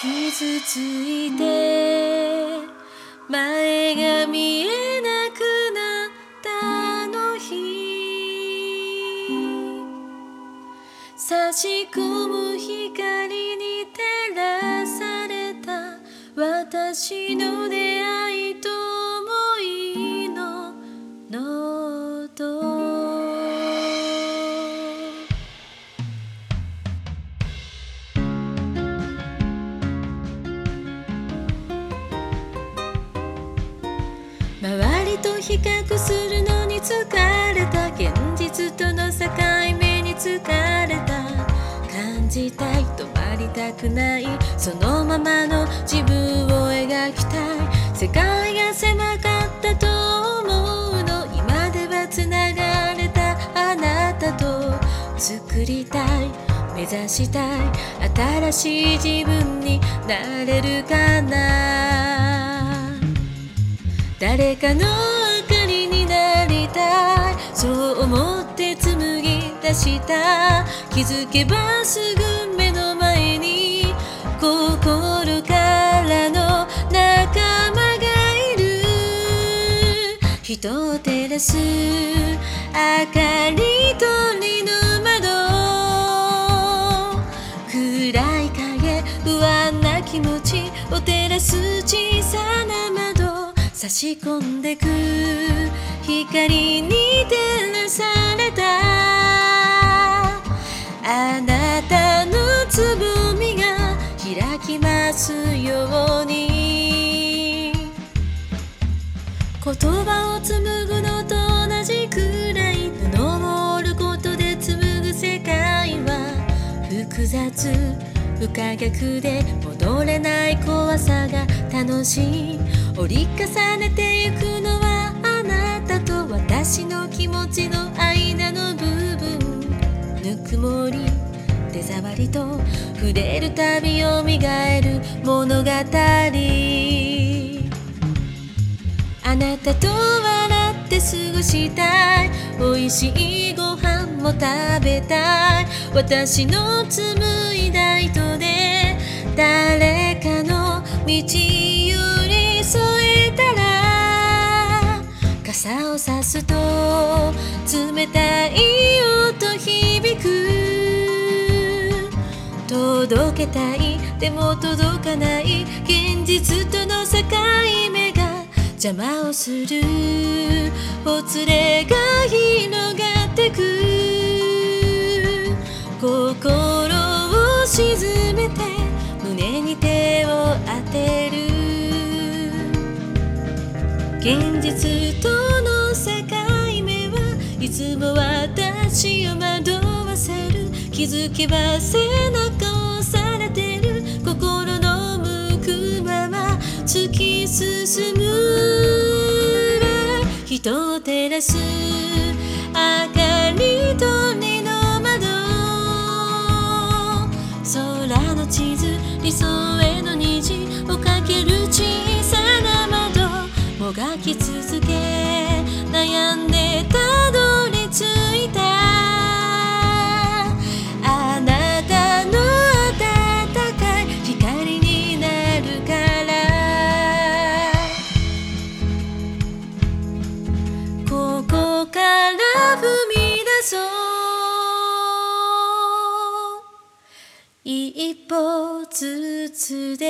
傷ついて前が見えなくなったの日。差し込む光に照らされた私のと比較するのに疲れた現実との境目に疲れた感じたい止まりたくないそのままの自分を描きたい世界が狭かったと思うの今ではつながれたあなたと作りたい目指したい新しい自分になれるかな誰かのそう思って紡ぎ出した。気づけばすぐ目の前に心からの仲間がいる。人を照らす明かり鳥の窓。暗い影不安な気持ちを照らす小さな窓。差し込んでく。光に照らされた。あなたのつぼみが開きますように。言葉を紡ぐのと同じくらい布を織ることで紡ぐ世界は複雑。不可逆で戻れない怖さが楽しい。折り重ねての気持ちの間の部分ぬくもり手触りと触れるたびよみがえる物語。あなたと笑って過ごしたい。美味しいご飯も食べたい。私の紡いだ糸で誰かの道傘をさすと冷たい音響く。届けたいでも届かない現実との境目が邪魔をする。ほつれが広がってく。心を沈めて胸に手を当てる。現実と気づけば背中を押されてる。心の向くまま突き進む。人を照らす明かり鳥の窓。空の地図理想への虹をかける小さな窓。もがき続け悩んでつでも